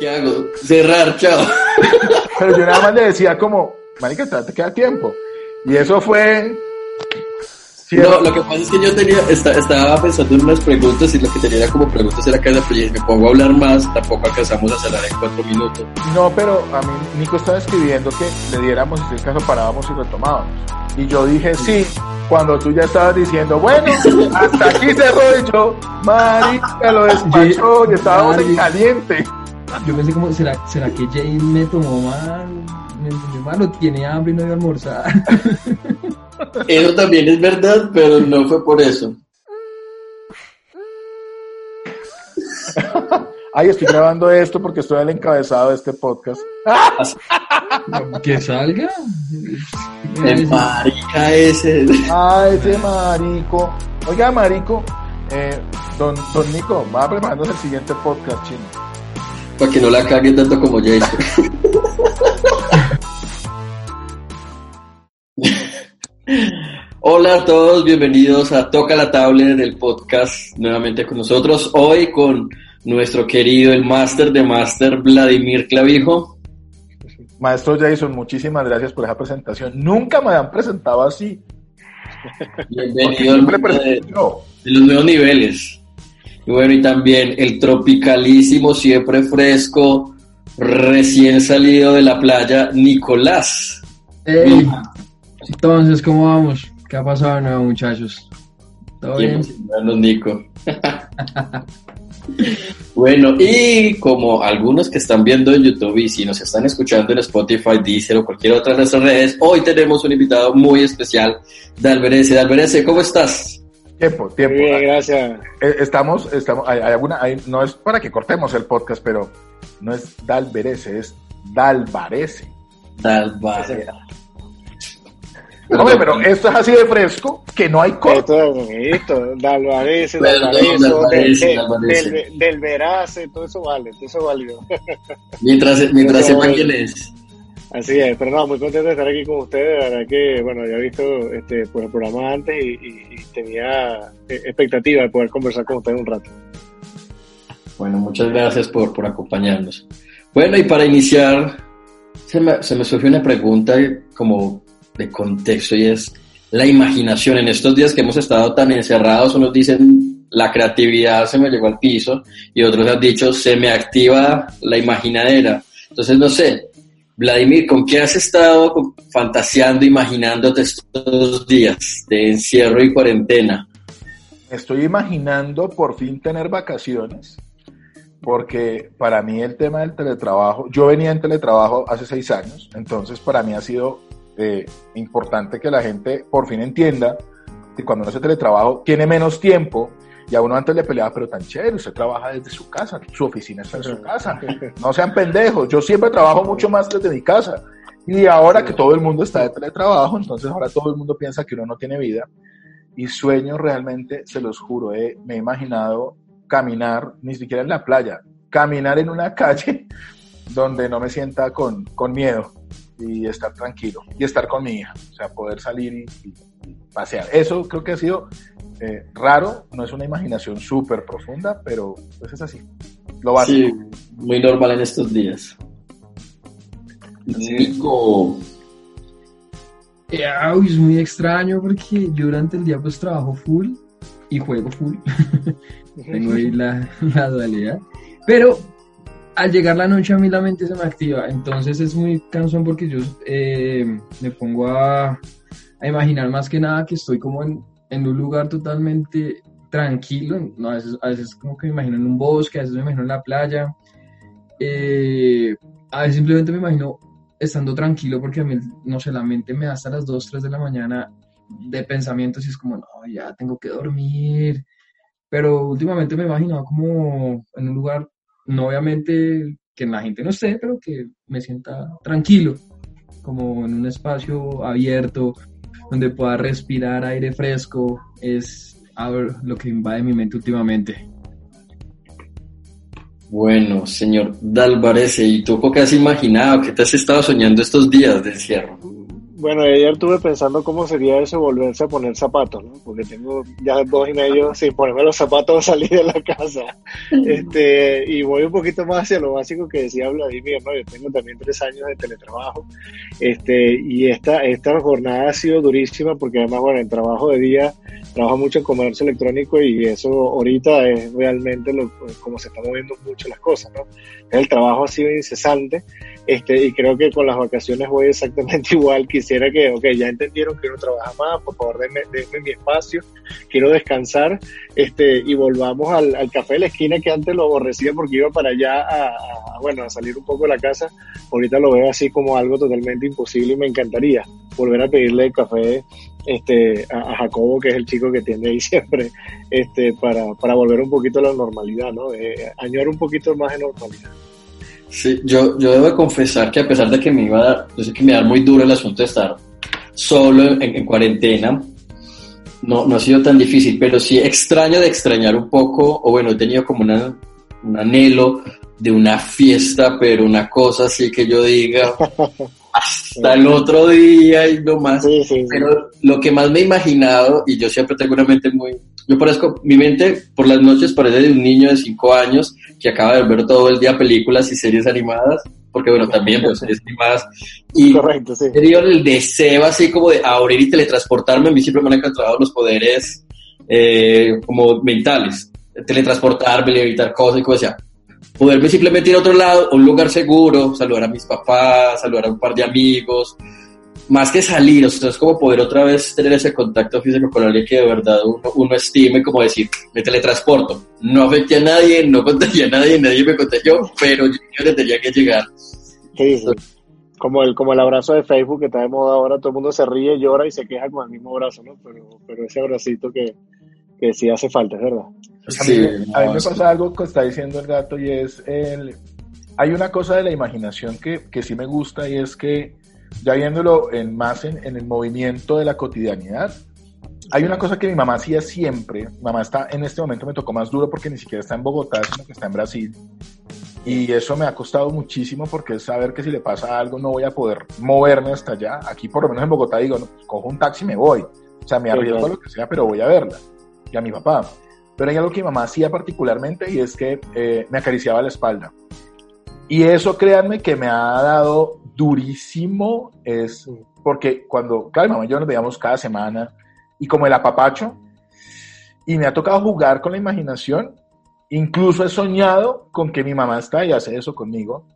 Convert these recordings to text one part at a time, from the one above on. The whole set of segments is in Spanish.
¿Qué hago? Cerrar, chao. Pero yo nada más le decía como, marica, te queda tiempo. Y eso fue... No, lo que pasa es que yo tenía, estaba pensando en unas preguntas y lo que tenía como preguntas era que si me pongo a hablar más, tampoco alcanzamos a cerrar en cuatro minutos. No, pero a mí Nico estaba escribiendo que le diéramos, si el caso parábamos y retomábamos. Y yo dije sí, cuando tú ya estabas diciendo, bueno, hasta aquí cerró y yo, marica, lo despachó y estábamos en caliente. Yo pensé como, ¿será, será que Jay me tomó mal? Me enseñó mal o tiene hambre y no iba a almorzar. Eso también es verdad, pero no fue por eso. Ay, estoy grabando esto porque estoy al encabezado de este podcast. Que salga. El marica ese. Ah, ese marico. Oiga, marico, eh, don, don Nico, va preparándose el siguiente podcast, chino. Para que no la cague tanto como Jason. Hola a todos, bienvenidos a Toca la Tablet del podcast nuevamente con nosotros. Hoy con nuestro querido, el máster de máster, Vladimir Clavijo. Maestro Jason, muchísimas gracias por esa presentación. Nunca me han presentado así. Bienvenido al de, los nuevos niveles. Y bueno, y también el tropicalísimo, siempre fresco, recién salido de la playa, Nicolás. Entonces, ¿cómo vamos? ¿Qué ha pasado nuevo, muchachos? ¿Todo bien? Nico. bueno, y como algunos que están viendo en YouTube y si nos están escuchando en Spotify, Deezer o cualquier otra de nuestras redes, hoy tenemos un invitado muy especial, Dalberese. Dalberese, ¿cómo estás? Tiempo, tiempo. Bien, gracias. Eh, estamos, estamos, hay, alguna, no es para que cortemos el podcast, pero no es Dalberese, es Dalvarese. Dalvarese. Hombre, pero esto es así de fresco que no hay corte. Esto es bonito, Dalvarese, Dalvarese, del, del Verace, todo eso vale, todo eso válido. Mientras, mientras sepan quién es. Así es, pero no, muy contento de estar aquí con ustedes, la verdad que, bueno, ya he visto este, pues, el programa antes y, y, tenía eh, expectativa de poder conversar con ustedes un rato. Bueno, muchas gracias por, por acompañarnos. Bueno, y para iniciar, se me, se me surgió una pregunta como de contexto y es la imaginación. En estos días que hemos estado tan encerrados, unos dicen la creatividad se me llegó al piso y otros han dicho se me activa la imaginadera. Entonces, no sé, Vladimir, ¿con qué has estado fantaseando, imaginándote estos días de encierro y cuarentena? Estoy imaginando por fin tener vacaciones, porque para mí el tema del teletrabajo, yo venía en teletrabajo hace seis años, entonces para mí ha sido eh, importante que la gente por fin entienda que cuando uno hace teletrabajo tiene menos tiempo y a uno antes le peleaba, pero tan chévere, usted trabaja desde su casa, su oficina está en su casa. No sean pendejos, yo siempre trabajo mucho más desde mi casa. Y ahora que todo el mundo está de teletrabajo, entonces ahora todo el mundo piensa que uno no tiene vida. Y sueño realmente, se los juro, eh, me he imaginado caminar, ni siquiera en la playa, caminar en una calle donde no me sienta con, con miedo y estar tranquilo y estar con mi hija, o sea, poder salir y, pasear. Eso creo que ha sido eh, raro, no es una imaginación súper profunda, pero pues es así. Lo básico. Sí, muy normal en estos días. Nico. es muy extraño porque yo durante el día pues trabajo full y juego full. Tengo ahí la, la dualidad. Pero al llegar la noche a mí la mente se me activa, entonces es muy cansón porque yo eh, me pongo a, a, imaginar más que nada que estoy como en, en un lugar totalmente tranquilo, a, veces, a veces como que me imagino en un bosque, a veces me imagino en la playa, eh, a veces simplemente me imagino estando tranquilo porque a mí, no sé, la mente me da hasta las 2, 3 de la mañana de pensamientos y es como, no, ya tengo que dormir, pero últimamente me he imaginado como en un lugar, no obviamente que la gente no esté, pero que me sienta tranquilo, como en un espacio abierto, donde pueda respirar aire fresco, es lo que invade mi mente últimamente. Bueno, señor Dalvarese, ¿y tú qué has imaginado? ¿Qué te has estado soñando estos días de encierro? Bueno, ayer estuve pensando cómo sería eso volverse a poner zapatos, ¿no? Porque tengo ya dos y medio sin ponerme los zapatos a salir de la casa. Este, y voy un poquito más hacia lo básico que decía Vladimir, ¿no? Yo tengo también tres años de teletrabajo. Este, y esta, esta jornada ha sido durísima porque además, bueno, el trabajo de día, trabajo mucho en comercio electrónico y eso ahorita es realmente lo, como se están moviendo mucho las cosas, ¿no? El trabajo ha sido incesante este, y creo que con las vacaciones voy exactamente igual. Quisiera que, ok, ya entendieron que uno trabaja más, por favor denme, mi espacio, quiero descansar, este, y volvamos al, al, café de la esquina que antes lo aborrecía porque iba para allá a, bueno, a salir un poco de la casa. Ahorita lo veo así como algo totalmente imposible y me encantaría volver a pedirle el café este, a, Jacobo, que es el chico que tiene ahí siempre, este, para, para volver un poquito a la normalidad, ¿no? Eh, añorar un poquito más de normalidad. Sí, yo, yo debo confesar que a pesar de que me iba a dar, yo sé que me da muy duro el asunto de estar solo en, cuarentena, no, no ha sido tan difícil, pero sí extraño de extrañar un poco, o bueno, he tenido como una, un anhelo de una fiesta, pero una cosa así que yo diga hasta el otro día y no más. pero lo que más me he imaginado, y yo siempre tengo una mente muy, yo parezco, mi mente por las noches parece de un niño de 5 años que acaba de ver todo el día películas y series animadas, porque bueno, también pues series animadas. Y Correcto, sí. he tenido el deseo así como de abrir y teletransportarme, a mí siempre me han encantado los poderes eh, como mentales, teletransportarme, evitar cosas y cosas así. Poderme simplemente ir a otro lado, a un lugar seguro, saludar a mis papás, saludar a un par de amigos, más que salir, o sea, es como poder otra vez tener ese contacto físico con alguien que de verdad uno, uno estime, como decir, me teletransporto. No afecté a nadie, no contagié a nadie, nadie me contagió, pero yo le tenía que llegar. Sí, Como el, como el abrazo de Facebook que está de moda ahora, todo el mundo se ríe, llora y se queja con el mismo abrazo, ¿no? Pero, pero ese abracito que, que sí hace falta, es verdad. Sí, a, mí, me pasa algo que está diciendo el gato y es el... Hay una cosa de la imaginación que, que sí me gusta y es que ya viéndolo en más en, el movimiento de la cotidianidad, hay una cosa que mi mamá hacía siempre. Mi mamá está en este momento me tocó más duro porque ni siquiera está en Bogotá, sino que está en Brasil. Y eso me ha costado muchísimo porque es saber que si le pasa algo no voy a poder moverme hasta allá. Aquí por lo menos en Bogotá digo, no, pues, cojo un taxi y me voy. O sea, me arriesgo a lo que sea, pero voy a verla. Y a mi papá. Pero hay algo que mi mamá hacía particularmente y es que eh, me acariciaba la espalda. Y eso, créanme, que me ha dado durísimo es porque cuando, claro, mamá y yo nos veíamos cada semana y como el apapacho, y me ha tocado jugar con la imaginación, incluso he soñado con que mi mamá está y hace eso conmigo,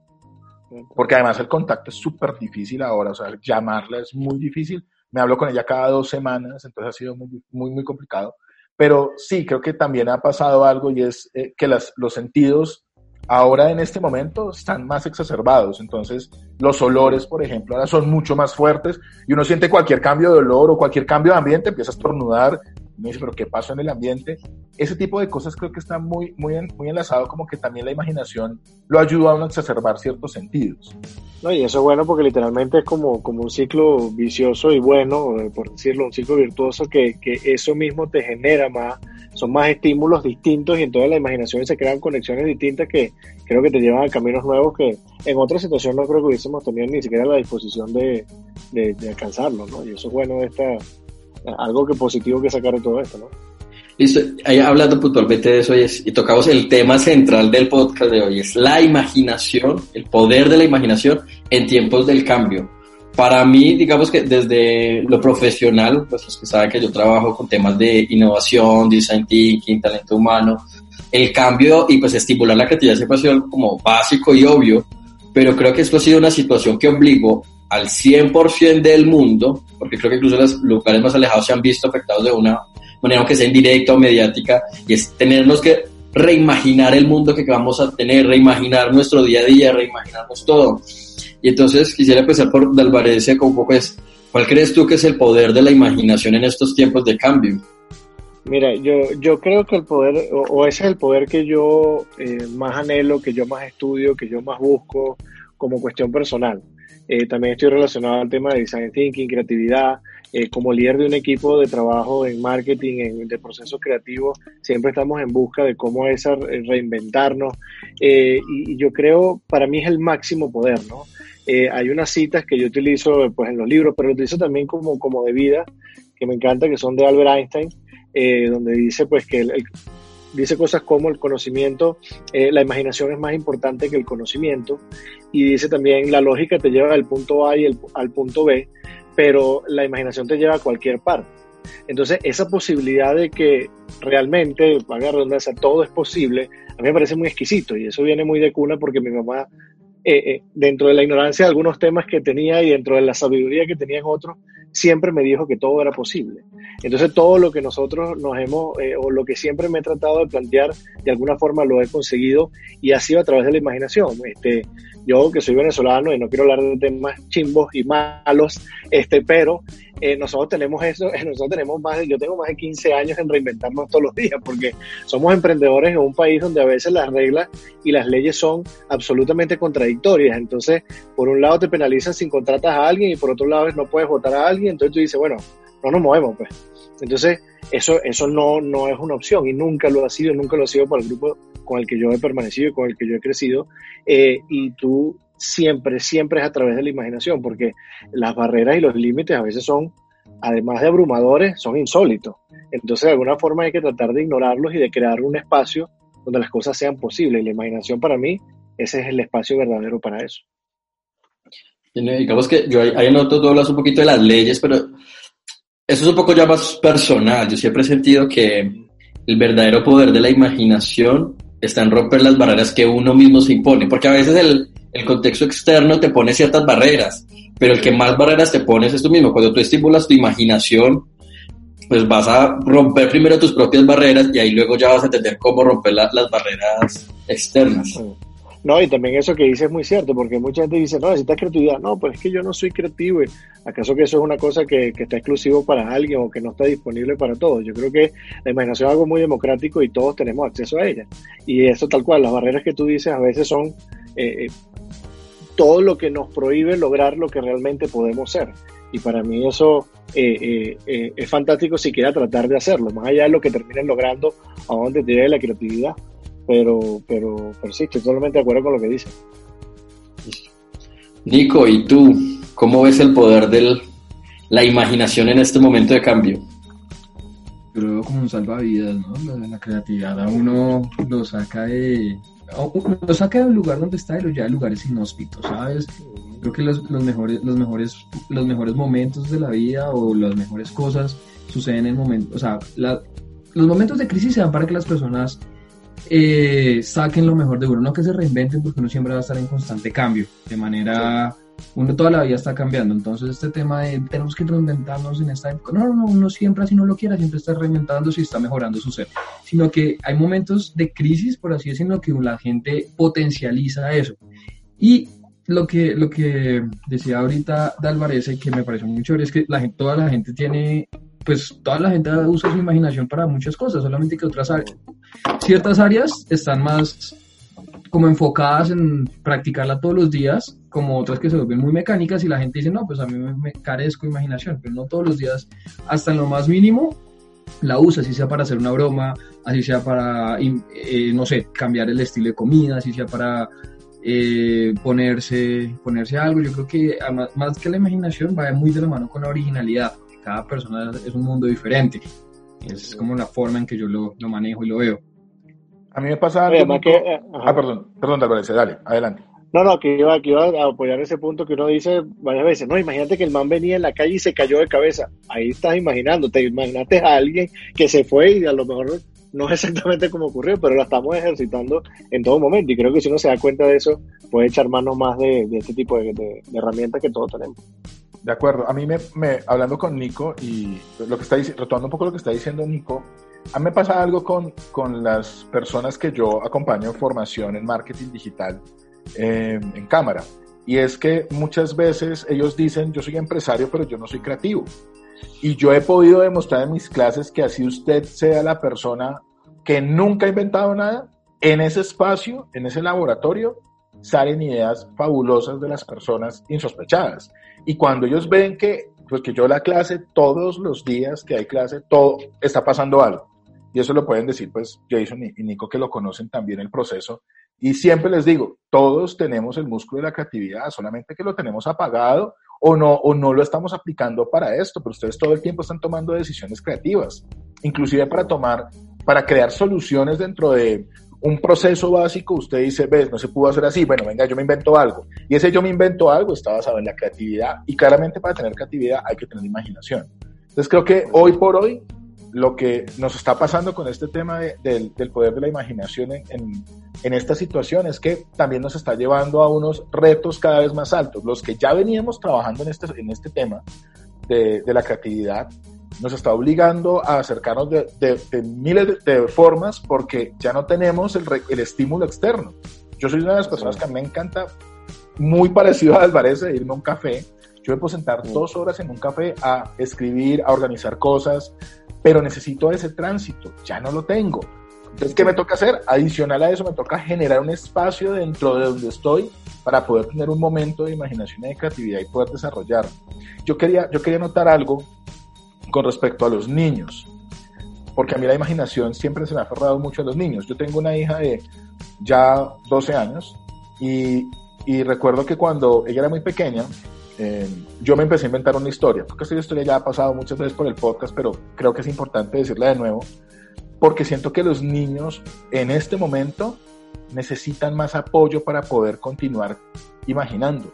porque además el contacto es súper difícil ahora, o sea, llamarla es muy difícil, me hablo con ella cada dos semanas, entonces ha sido muy, muy, muy complicado, pero sí, creo que también ha pasado algo y es eh, que las, los sentidos ahora en este momento están más exacerbados. Entonces, los olores, por ejemplo, ahora son mucho más fuertes y uno siente cualquier cambio de olor o cualquier cambio de ambiente, empieza a estornudar. Me dice, pero ¿qué pasó en el ambiente? Ese tipo de cosas creo que está muy, muy, muy enlazado, como que también la imaginación lo ayuda a uno a exacerbar ciertos sentidos. No, y eso es bueno porque literalmente es como, como un ciclo vicioso y bueno, eh, por decirlo, un ciclo virtuoso que, que eso mismo te genera más son más estímulos distintos y en toda la imaginación se crean conexiones distintas que creo que te llevan a caminos nuevos que en otra situación no creo que hubiésemos tenido ni siquiera la disposición de, alcanzarlo, ¿no? Y eso es bueno, esta, algo que positivo que sacar de todo esto, ¿no? Listo, hablando puntualmente de eso y tocamos el tema central del podcast de hoy, es la imaginación, el poder de la imaginación en tiempos del cambio para mí, digamos que desde lo profesional, pues los que saben que yo trabajo con temas de innovación, design thinking, talento humano, el cambio y pues estimular la creatividad siempre ha sido como básico y obvio, pero creo que esto ha sido una situación que obligó al 100% del mundo, porque creo que incluso los lugares más alejados se han visto afectados de una manera, aunque sea indirecta o mediática, y es tenernos que reimaginar el mundo que vamos a tener, reimaginar nuestro día a día, reimaginarnos todo. Y entonces quisiera empezar por Dalvarese con un poco es, ¿cuál crees tú que es el poder de la imaginación en estos tiempos de cambio? Mira, yo, yo creo que el poder, o, ese es el poder que yo eh, más anhelo, que yo más estudio, que yo más busco como cuestión personal. Eh, también estoy relacionado al tema de design thinking, creatividad. Eh, como líder de un equipo de trabajo en marketing, en, de procesos creativos, siempre estamos en busca de cómo es reinventarnos. y, yo creo, para mí es el máximo poder, ¿no? Hay unas citas que yo utilizo pues, en los libros, pero lo utilizo también como, como de vida, que me encanta, que son de Albert Einstein, eh, donde dice pues que dice cosas como el conocimiento, eh, la imaginación es más importante que el conocimiento y dice también la lógica te lleva del punto A y al punto B, pero la imaginación te lleva a cualquier parte. Entonces, esa posibilidad de que realmente, para redundancia, todo es posible, a mí me parece muy exquisito y eso viene muy de cuna porque mi mamá, eh, dentro de la ignorancia de algunos temas que tenía y dentro de la sabiduría que tenía en otros, siempre me dijo que todo era posible. Entonces todo lo que nosotros nos hemos, eh, o lo que siempre me he tratado de plantear, de alguna forma lo he conseguido y ha sido a través de la imaginación. Este, yo que soy venezolano y no quiero hablar de temas chimbos y malos, este, pero eh, nosotros tenemos eso, nosotros tenemos más, yo tengo más de 15 años en reinventarnos todos los días, porque somos emprendedores en un país donde a veces las reglas y las leyes son absolutamente contradictorias. Entonces, por un lado te penalizan si contratas a alguien y por otro lado no puedes votar a alguien, entonces tú dices, bueno, no nos movemos, pues. Entonces, eso, eso no, no es una opción y nunca lo ha sido, nunca lo ha sido para el grupo con el que yo he permanecido y con el que yo he crecido. Eh, y tú siempre, siempre es a través de la imaginación, porque las barreras y los límites a veces son, además de abrumadores, son insólitos. Entonces, de alguna forma hay que tratar de ignorarlos y de crear un espacio donde las cosas sean posibles. Y la imaginación para mí, ese es el espacio verdadero para eso. digamos que yo ahí noto, tú hablas un poquito de las leyes, pero eso es un poco ya más personal. Yo siempre he sentido que el verdadero poder de la imaginación está en romper las barreras que uno mismo se impone, porque a veces el, el contexto externo te pone ciertas barreras, pero el que más barreras te pones es tú mismo. Cuando tú estimulas tu imaginación, pues vas a romper primero tus propias barreras y ahí luego ya vas a entender cómo romper las barreras externas. No, y también eso que dices es muy cierto, porque mucha gente dice, no, necesitas creatividad. No, pues es que yo no soy creativo. ¿Acaso que eso es una cosa que, que, está exclusivo para alguien o que no está disponible para todos? Yo creo que la imaginación es algo muy democrático y todos tenemos acceso a ella. Y eso tal cual, las barreras que tú dices a veces son eh, todo lo que nos prohíbe lograr lo que realmente podemos ser. Y para mí eso eh, eh, eh, es fantástico si tratar de hacerlo, más allá de lo que terminen logrando, a donde te llegue la creatividad. Pero, pero, pero sí, estoy totalmente de acuerdo con lo que dice. Nico, ¿y tú cómo ves el poder de la imaginación en este momento de cambio? Yo lo veo como un salvavidas, ¿no? La, la creatividad a uno lo saca de, lo saca del lugar donde está y lo lleva a lugares inhóspitos, ¿sabes? Creo que los, los, mejores, los, mejores, los mejores momentos de la vida o las mejores cosas suceden en momentos, o sea, los momentos de crisis se dan para que las personas eh, saquen lo mejor de uno, no que se reinventen porque uno siempre va a estar en constante cambio, de manera uno toda la vida está cambiando. Entonces, este tema de tenemos que reinventarnos en esta época, no, no, no, uno siempre así no lo quiera, siempre está reinventándose y está mejorando su ser. Sino que hay momentos de crisis, por así decirlo, que la gente potencializa eso. Y lo que, lo que decía ahorita Dalvarez, que me pareció muy chévere, es que la gente, toda la gente tiene, pues toda la gente usa su imaginación para muchas cosas, solamente que otras áreas, ciertas áreas están más como enfocadas en practicarla todos los días, como otras que se vuelven muy mecánicas y la gente dice, no, pues a mí me, carezco de imaginación, pero no todos los días, hasta en lo más mínimo, la usa, así sea para hacer una broma, así sea para, eh, no sé, cambiar el estilo de comida, así sea para eh, ponerse, ponerse algo. Yo creo que más que la imaginación va muy de la mano con la originalidad, cada persona es un mundo diferente. Es como la forma en que yo lo, lo manejo y lo veo. A mí me pasa algo. que, eh, ah, perdón, perdón, Álvarez, dale, adelante. No, no, que iba, que iba a apoyar ese punto que uno dice varias veces. No, imagínate que el man venía en la calle y se cayó de cabeza. Ahí estás imaginando, te imaginaste a alguien que se fue y a lo mejor no es exactamente como ocurrió, pero la estamos ejercitando en todo momento. Y creo que si uno se da cuenta de eso, puede echar mano más de, este tipo de, herramientas que todos tenemos. De acuerdo. A mí, me, me, hablando con Nico y lo que está retomando un poco lo que está diciendo Nico, a mí me pasa algo con, con las personas que yo acompaño en formación en marketing digital eh, en cámara. Y es que muchas veces ellos dicen, yo soy empresario, pero yo no soy creativo. Y yo he podido demostrar en mis clases que así usted sea la persona que nunca ha inventado nada, en ese espacio, en ese laboratorio, salen ideas fabulosas de las personas insospechadas. Y cuando ellos ven que, pues que yo la clase, todos los días que hay clase, todo está pasando algo. Y eso lo pueden decir, pues, Jason y Nico, que lo conocen también el proceso. Y siempre les digo, todos tenemos el músculo de la creatividad, solamente que lo tenemos apagado o no, o no lo estamos aplicando para esto, pero ustedes todo el tiempo están tomando decisiones creativas, inclusive para tomar, para crear soluciones dentro de un proceso básico, usted dice, ves, no se pudo hacer así, bueno, venga, yo me invento algo. Y ese yo me invento algo está basado en la creatividad y claramente para tener creatividad hay que tener imaginación. Entonces creo que hoy por hoy lo que nos está pasando con este tema del poder de la imaginación en, en, esta situación es que también nos está llevando a unos retos cada vez más altos. Los que ya veníamos trabajando en este, en este tema de la creatividad, nos está obligando a acercarnos de, miles de, formas porque ya no tenemos el, el, estímulo externo. Yo soy una de las personas que me encanta, muy parecido a Álvarez, de irme a un café. Yo me puedo sentar dos horas en un café a escribir, a organizar cosas, pero necesito ese tránsito, ya no lo tengo. Entonces, ¿qué me toca hacer? Adicional a eso, me toca generar un espacio dentro de donde estoy para poder tener un momento de imaginación y de creatividad y poder desarrollar. Yo quería, yo quería notar algo con respecto a los niños, porque a mí la imaginación siempre se me ha aferrado mucho a los niños. Yo tengo una hija de ya 12 años y, recuerdo que cuando ella era muy pequeña, eh, yo me empecé a inventar una historia, porque esta historia ya ha pasado muchas veces por el podcast, pero creo que es importante decirla de nuevo, porque siento que los niños en este momento necesitan más apoyo para poder continuar imaginando,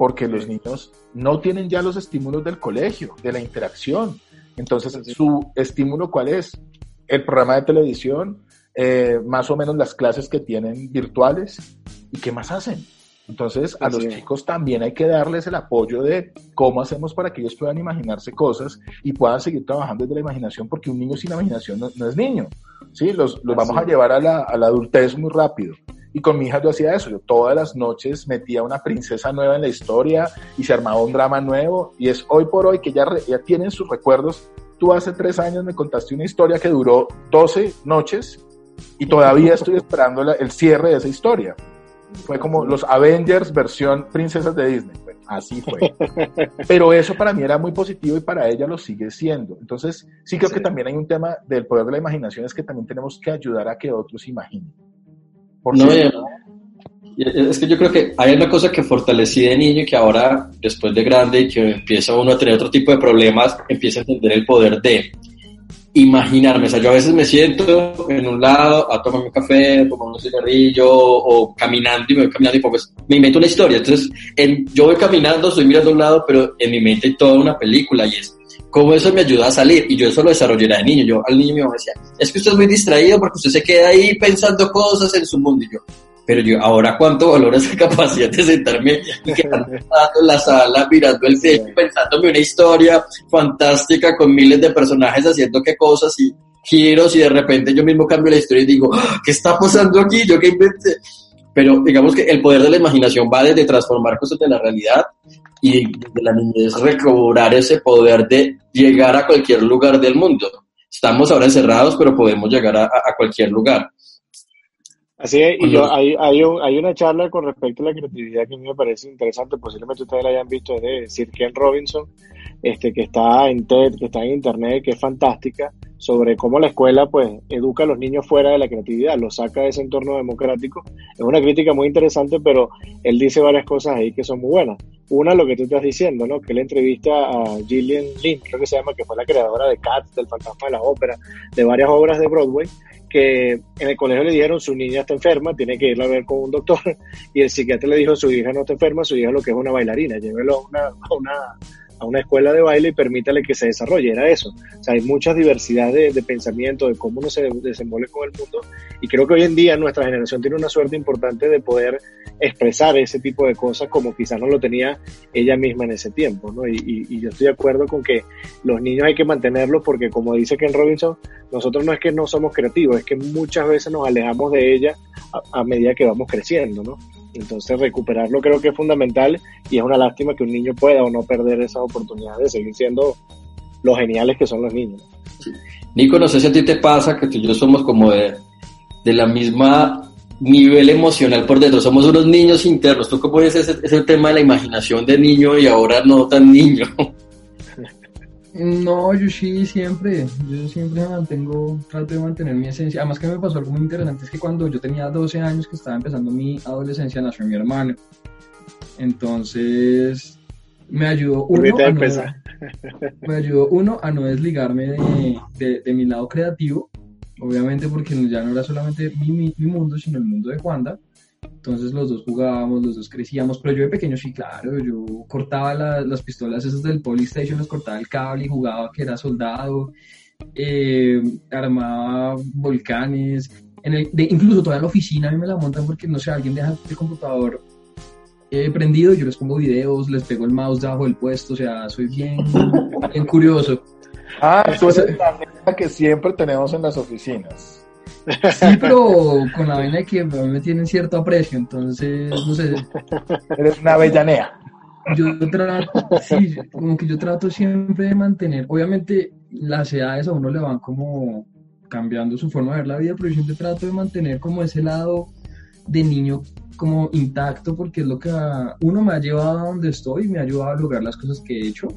porque los niños no tienen ya los estímulos del colegio, de la interacción, entonces, su estímulo, ¿cuál es? El programa de televisión, eh, más o menos las clases que tienen virtuales y qué más hacen. Entonces, a los chicos también hay que darles el apoyo de cómo hacemos para que ellos puedan imaginarse cosas y puedan seguir trabajando desde la imaginación, porque un niño sin imaginación no, es niño. ¿sí? Los, los vamos a llevar a la, a la, adultez muy rápido. Y con mi hija yo hacía eso, yo todas las noches metía una princesa nueva en la historia y se armaba un drama nuevo y es hoy por hoy que ya, ya tienen sus recuerdos. Tú hace tres años me contaste una historia que duró 12 noches y todavía estoy esperando el cierre de esa historia. Fue como los Avengers versión princesas de Disney. así fue. Pero eso para mí era muy positivo y para ella lo sigue siendo. Entonces, sí creo que también hay un tema del poder de la imaginación, es que también tenemos que ayudar a que otros imaginen no, es que yo creo que hay una cosa que fortalecí de niño y que ahora, después de grande y que empieza uno a tener otro tipo de problemas, empieza a entender el poder de imaginarme. O sea, yo a veces me siento en un lado a tomar un café, a tomar un cigarrillo o caminando y me voy caminando y pues me invento una historia. Entonces, en, yo voy caminando, estoy mirando a un lado, pero en mi mente hay toda una película y es cómo eso me ayuda a salir. Y yo eso lo desarrollé de niño. Yo al niño me decía, es que usted es muy distraído porque usted se queda ahí pensando cosas en su mundo. Y yo, pero yo ahora cuánto valoro esa capacidad de sentarme y quedarme en la sala mirando el techo, pensándome una historia fantástica con miles de personajes haciendo qué cosas y giros y de repente yo mismo cambio la historia y digo, ah, ¿qué está pasando aquí? ¿Yo qué inventé? Pero digamos que el poder de la imaginación va desde transformar cosas de la realidad y de la niñez recobrar ese poder de llegar a cualquier lugar del mundo. Estamos ahora encerrados, pero podemos llegar a, cualquier lugar. Así es, y yo, hay, hay, hay, una charla con respecto a la creatividad que a mí me parece interesante, posiblemente ustedes la hayan visto, es de Sir Ken Robinson, este, que está en TED, que está en Internet, que es fantástica, sobre cómo la escuela pues educa a los niños fuera de la creatividad, los saca de ese entorno democrático. Es una crítica muy interesante, pero él dice varias cosas ahí que son muy buenas. Una, lo que tú estás diciendo, ¿no? Que la entrevista a Gillian Lynn, creo que se llama, que fue la creadora de Cats, del Fantasma de la Ópera, de varias obras de Broadway, que en el colegio le dijeron su niña está enferma, tiene que irla a ver con un doctor, y el psiquiatra le dijo su hija no está enferma, su hija lo que es una bailarina, llévelo a una, a una a una escuela de baile y permítale que se desarrolle. Era eso. O sea, hay mucha diversidad de, de, pensamiento, de cómo uno se desenvuelve con el mundo. Y creo que hoy en día nuestra generación tiene una suerte importante de poder expresar ese tipo de cosas como quizás no lo tenía ella misma en ese tiempo. ¿no? Y, y, yo estoy de acuerdo con que los niños hay que mantenerlos porque, como dice Ken Robinson, nosotros no es que no somos creativos, es que muchas veces nos alejamos de ella a, a medida que vamos creciendo. ¿no? Entonces recuperarlo creo que es fundamental y es una lástima que un niño pueda o no perder esa oportunidad de seguir siendo lo geniales que son los niños. Nico, no sé si a ti te pasa que tú y yo somos como de, de la misma nivel emocional por dentro, somos unos niños internos. ¿Tú cómo ves ese, ese tema de la imaginación de niño y ahora no tan niño? No, yo sí siempre, yo siempre mantengo, trato de mantener mi esencia. Además que me pasó algo muy interesante, es que cuando yo tenía 12 años que estaba empezando mi adolescencia, nació mi hermano. Entonces, me ayudó uno, a no, me ayudó uno a no desligarme de, de, de, mi lado creativo, obviamente porque ya no era solamente mi, mi mundo, sino el mundo de Juanda. Entonces los dos jugábamos, los dos crecíamos, pero yo de pequeño sí, claro, yo cortaba la, las pistolas esas del Polystation, les cortaba el cable y jugaba que era soldado, eh, armaba volcanes, en el, de, incluso toda la oficina a mí me la montan porque, no sé, alguien deja el computador eh, prendido, yo les pongo videos, les pego el mouse debajo del puesto, o sea, soy bien, bien curioso. Ah, eso es la que siempre tenemos en las oficinas. Sí, pero con la vaina que me tienen cierto aprecio, entonces, no sé. Eres una avellanea. Yo trato, sí, como que yo trato siempre de mantener, obviamente las edades a uno le van como cambiando su forma de ver la vida, pero yo siempre trato de mantener como ese lado de niño como intacto, porque es lo que uno me ha llevado a donde estoy, me ha ayudado a lograr las cosas que he hecho.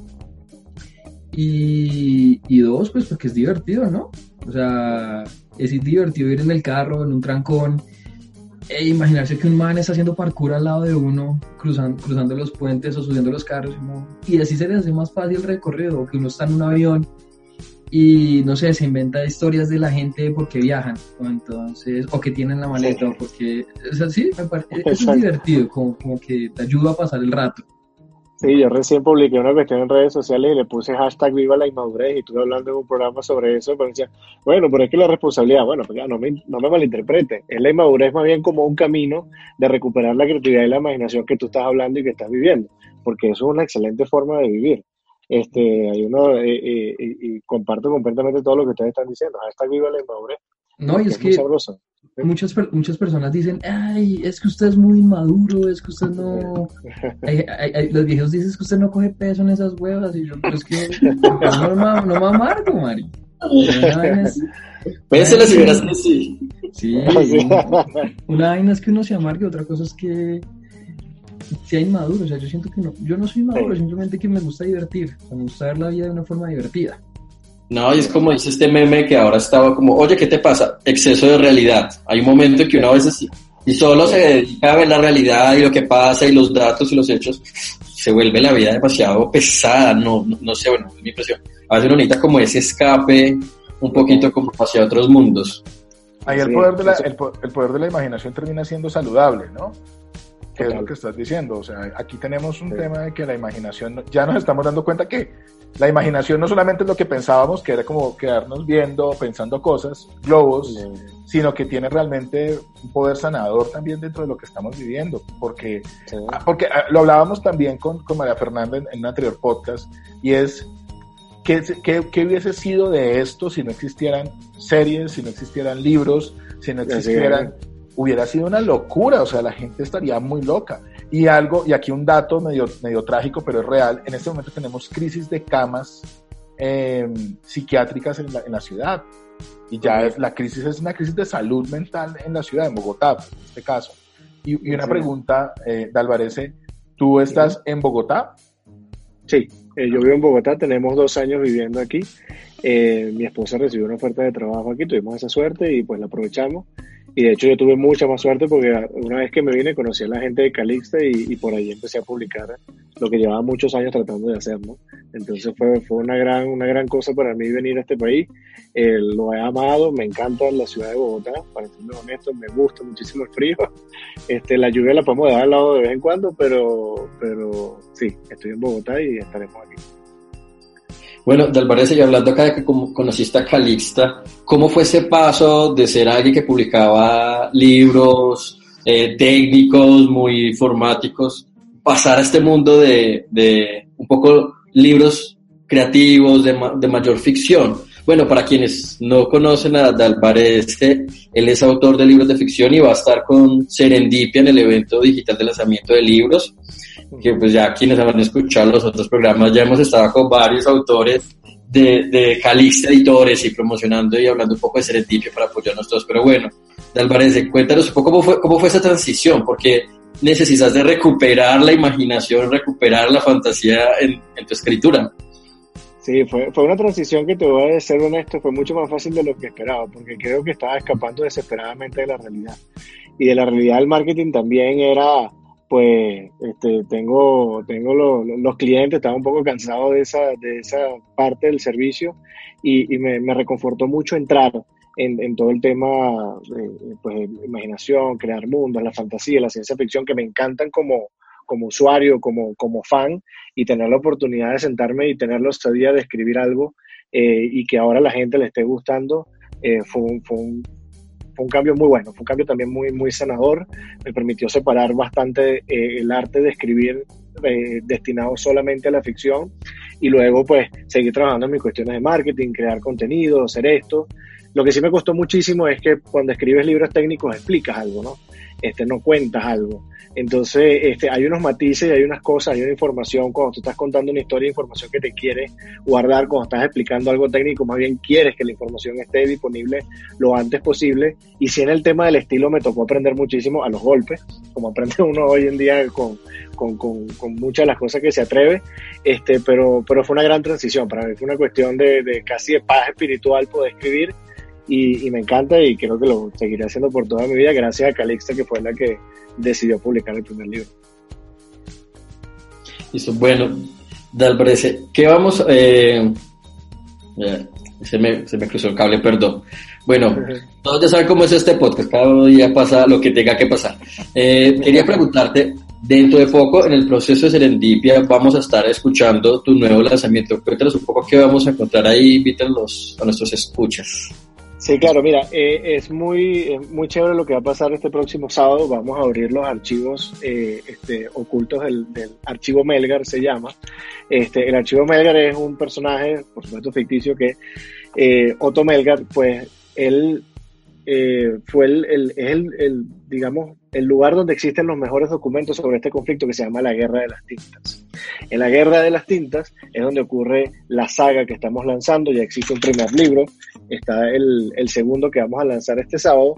Y, y dos, pues porque es divertido, ¿no? O sea, es divertido ir en el carro, en un trancón, e imaginarse que un man está haciendo parkour al lado de uno, cruzando, cruzando los puentes o subiendo los carros, y así se le hace más fácil el recorrido, o que uno está en un avión y no sé, se inventa historias de la gente porque viajan, o entonces, o que tienen la maleta, o porque, o sea, sí, me parece, es divertido, como, como que te ayuda a pasar el rato. Sí, yo recién publiqué una cuestión en redes sociales y le puse hashtag viva la inmadurez y estuve hablando en un programa sobre eso, pero decía, bueno, pero es que la responsabilidad, bueno, pues ya no me, no me malinterprete, es la inmadurez más bien como un camino de recuperar la creatividad y la imaginación que tú estás hablando y que estás viviendo, porque eso es una excelente forma de vivir. Este, hay uno, eh, eh, y comparto completamente todo lo que ustedes están diciendo, hashtag viva la inmadurez. No, y es, es que muchas, muchas personas dicen, ay, es que usted es muy inmaduro, es que usted no... los viejos dicen que usted no coge peso en esas huevas, y yo, pero es que no, no, no me amargo, Mari. Pese las ideas que sí. Sí, una vaina es que uno se amargue, otra cosa es que sea inmaduro, o sea, yo siento que no, yo no soy inmaduro, simplemente que me gusta divertir, me gusta ver la vida de una forma divertida. No, y es como dice este meme que ahora estaba como, oye, ¿qué te pasa? Exceso de realidad. Hay un momento en que uno a veces, y solo se dedica a ver la realidad y lo que pasa y los datos y los hechos, se vuelve la vida demasiado pesada, no, no, sé, bueno, es mi impresión. A veces uno necesita como ese escape un poquito como hacia otros mundos. Ahí el poder, de la, el, el poder de la imaginación termina siendo saludable, ¿no? que es lo que estás diciendo. O sea, aquí tenemos un tema de que la imaginación, ya nos estamos dando cuenta que la imaginación no solamente es lo que pensábamos, que era como quedarnos viendo, pensando cosas, globos, sino que tiene realmente un poder sanador también dentro de lo que estamos viviendo. Porque, ah, porque ah, lo hablábamos también con, con María Fernanda en, un anterior podcast, y es ¿Qué, ¿Qué, qué, hubiese sido de esto si no existieran series, si no existieran libros, si no existieran hubiera sido una locura, o sea, la gente estaría muy loca. Y algo, y aquí un dato medio, medio trágico, pero es real, en este momento tenemos crisis de camas em, psiquiátricas en la, en la, ciudad. Y ya es, la crisis es una crisis de salud mental en la ciudad, en Bogotá, en este caso. Y, y una pregunta, eh, Dalvarese, ¿tú estás en Bogotá? Sí, eh, yo vivo en Bogotá, tenemos dos años viviendo aquí. Eh, mi esposa recibió una oferta de trabajo aquí, tuvimos esa suerte y pues la aprovechamos. Y de hecho yo tuve mucha más suerte porque una vez que me vine conocí a la gente de Calixta y, por ahí empecé a publicar lo que llevaba muchos años tratando de hacer, ¿no? Entonces fue, fue una, gran, una gran cosa para mí venir a este país. Eh, lo he amado, me encanta la ciudad de Bogotá, para ser honesto, me gusta muchísimo el frío. Este, la lluvia la podemos dejar al lado de vez en cuando, pero, pero sí, estoy en Bogotá y estaremos aquí. Bueno, Dalvarez, y hablando acá de que conociste a Calixta, ¿cómo fue ese paso de ser alguien que publicaba libros eh, técnicos, muy informáticos, pasar a este mundo de, de un poco libros creativos, de, de, mayor ficción? Bueno, para quienes no conocen a Dalvarez, él es autor de libros de ficción y va a estar con Serendipia en el evento digital de lanzamiento de libros que pues ya quienes han escuchado los otros programas ya hemos estado con varios autores de, de Calixta Editores y promocionando y hablando un poco de Serendipia para apoyarnos todos. Pero bueno, de Álvarez, cuéntanos un poco cómo fue, cómo fue esa transición, porque necesitas de recuperar la imaginación, recuperar la fantasía en, en tu escritura. Sí, fue, fue una transición que te voy a ser honesto, fue mucho más fácil de lo que esperaba, porque creo que estaba escapando desesperadamente de la realidad. Y de la realidad del marketing también era, pues, este, tengo, tengo los clientes, estaba un poco cansado de esa, de esa parte del servicio y, y me, me, reconfortó mucho entrar en, en todo el tema de pues, imaginación, crear mundos, la fantasía, la ciencia ficción, que me encantan como, como usuario, como, como fan, y tener la oportunidad de sentarme y tener los días de escribir algo eh, y que ahora la gente le esté gustando, eh, fue, un, fue, un, fue, un, cambio muy bueno, fue un cambio también muy, muy sanador, me permitió separar bastante eh, el arte de escribir eh, destinado solamente a la ficción y luego pues seguir trabajando en mis cuestiones de marketing, crear contenido, hacer esto. Lo que sí me costó muchísimo es que cuando escribes libros técnicos explicas algo, ¿no? Este, no cuentas algo. Entonces, este, hay unos matices, hay unas cosas, hay una información, cuando tú estás contando una historia, información que te quieres guardar, cuando estás explicando algo técnico, más bien quieres que la información esté disponible lo antes posible. Y si en el tema del estilo me tocó aprender muchísimo a los golpes, como aprende uno hoy en día con, con, con, con muchas de las cosas que se atreve, este, pero, pero fue una gran transición, para mí fue una cuestión de, de casi de paz espiritual poder escribir y, y, me encanta y creo que lo seguiré haciendo por toda mi vida gracias a Calixta que fue la que decidió publicar el primer libro. Listo, bueno, Dalbrece, ¿qué vamos? Eh, se, me, se me cruzó el cable, perdón. Bueno, todos ya saben cómo es este podcast, cada día pasa lo que tenga que pasar. Eh, quería preguntarte, dentro de poco, en el proceso de Serendipia, vamos a estar escuchando tu nuevo lanzamiento. Cuéntanos un poco qué vamos a encontrar ahí, invítanos a nuestros escuchas. Sí, claro, mira, eh, es muy, muy chévere lo que va a pasar este próximo sábado. Vamos a abrir los archivos eh, este, ocultos del, del, archivo Melgar, se llama. Este, el archivo Melgar es un personaje, por supuesto ficticio, que eh, Otto Melgar, pues él eh, fue el, el, el, el, digamos, el lugar donde existen los mejores documentos sobre este conflicto que se llama la Guerra de las Tintas. En la Guerra de las Tintas es donde ocurre la saga que estamos lanzando, ya existe un primer libro, está el, el segundo que vamos a lanzar este sábado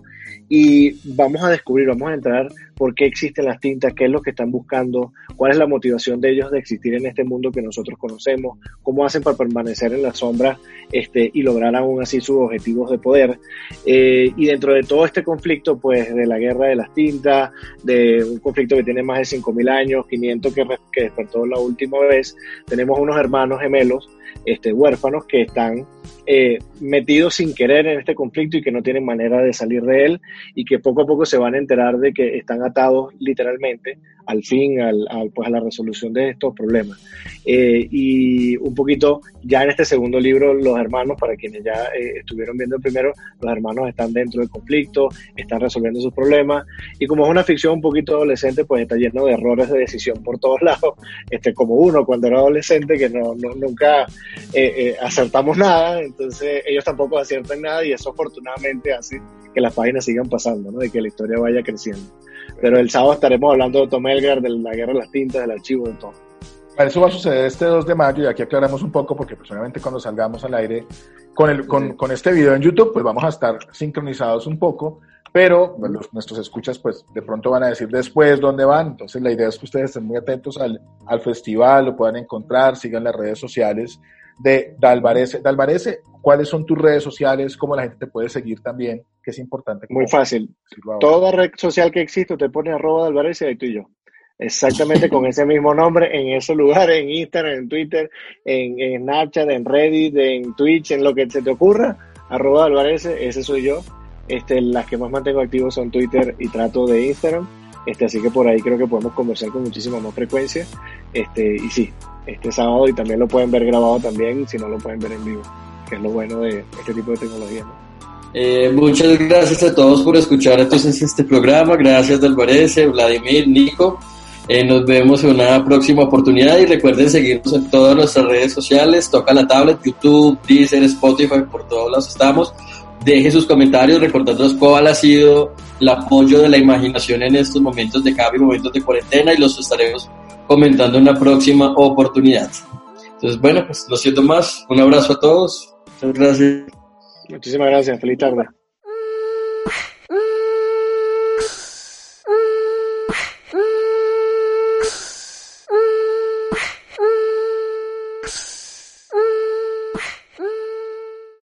y vamos a descubrir, vamos a entrar por qué existen las tintas, qué es lo que están buscando, cuál es la motivación de ellos de existir en este mundo que nosotros conocemos, cómo hacen para permanecer en la sombra este, y lograr aún así sus objetivos de poder. Eh, y dentro de todo este conflicto, pues de la guerra de las tintas, de un conflicto que tiene más de 5.000 años, 500 que, que despertó la última vez, tenemos unos hermanos gemelos, este, huérfanos, que están eh, metidos sin querer en este conflicto y que no tienen manera de salir de él y que poco a poco se van a enterar de que están atados literalmente al fin, al, al, pues a la resolución de estos problemas. Eh, y un poquito, ya en este segundo libro, los hermanos, para quienes ya eh, estuvieron viendo el primero, los hermanos están dentro del conflicto, están resolviendo sus problemas, y como es una ficción un poquito adolescente, pues está lleno de errores de decisión por todos lados, este, como uno cuando era adolescente, que no, no nunca eh, acertamos nada, entonces ellos tampoco aciertan nada, y eso afortunadamente hace que las páginas sigan pasando, ¿no? y que la historia vaya creciendo. Pero el sábado estaremos hablando de Tom Elgar, de la guerra de las tintas, del archivo, de todo. Eso va a suceder este 2 de mayo y aquí aclaramos un poco porque personalmente cuando salgamos al aire con, el, con, con este video en YouTube pues vamos a estar sincronizados un poco, pero pues, los, nuestros escuchas pues de pronto van a decir después dónde van, entonces la idea es que ustedes estén muy atentos al, al festival, lo puedan encontrar, sigan las redes sociales de Dalvarese. Dalvarese, ¿cuáles son tus redes sociales? ¿Cómo la gente te puede seguir también? Que es importante. Muy fácil. Toda red social que existe, te pone arroba Dalvarese y ahí tú y yo. Exactamente con ese mismo nombre, en ese lugar, en Instagram, en Twitter, en, en, Snapchat, en Reddit, en Twitch, en lo que se te ocurra, arroba ese soy yo. Este, las que más mantengo activos son Twitter y trato de Instagram. Este, así que por ahí creo que podemos conversar con muchísima más frecuencia. Este, y sí, este sábado y también lo pueden ver grabado también, si no lo pueden ver en vivo, que es lo bueno de este tipo de tecnología. ¿no? Eh, muchas gracias a todos por escuchar entonces este programa. Gracias Dalvarese, Vladimir, Nico. Eh, nos vemos en una próxima oportunidad y recuerden seguirnos en todas nuestras redes sociales. Toca la tablet, YouTube, Deezer, Spotify, por todos lados estamos. Deje sus comentarios recordándonos cuál ha sido el apoyo de la imaginación en estos momentos de cambio, momentos de cuarentena y los estaremos comentando en una próxima oportunidad. Entonces, bueno, pues no siento más. Un abrazo a todos. Muchas gracias. Muchísimas gracias. Feliz tarde.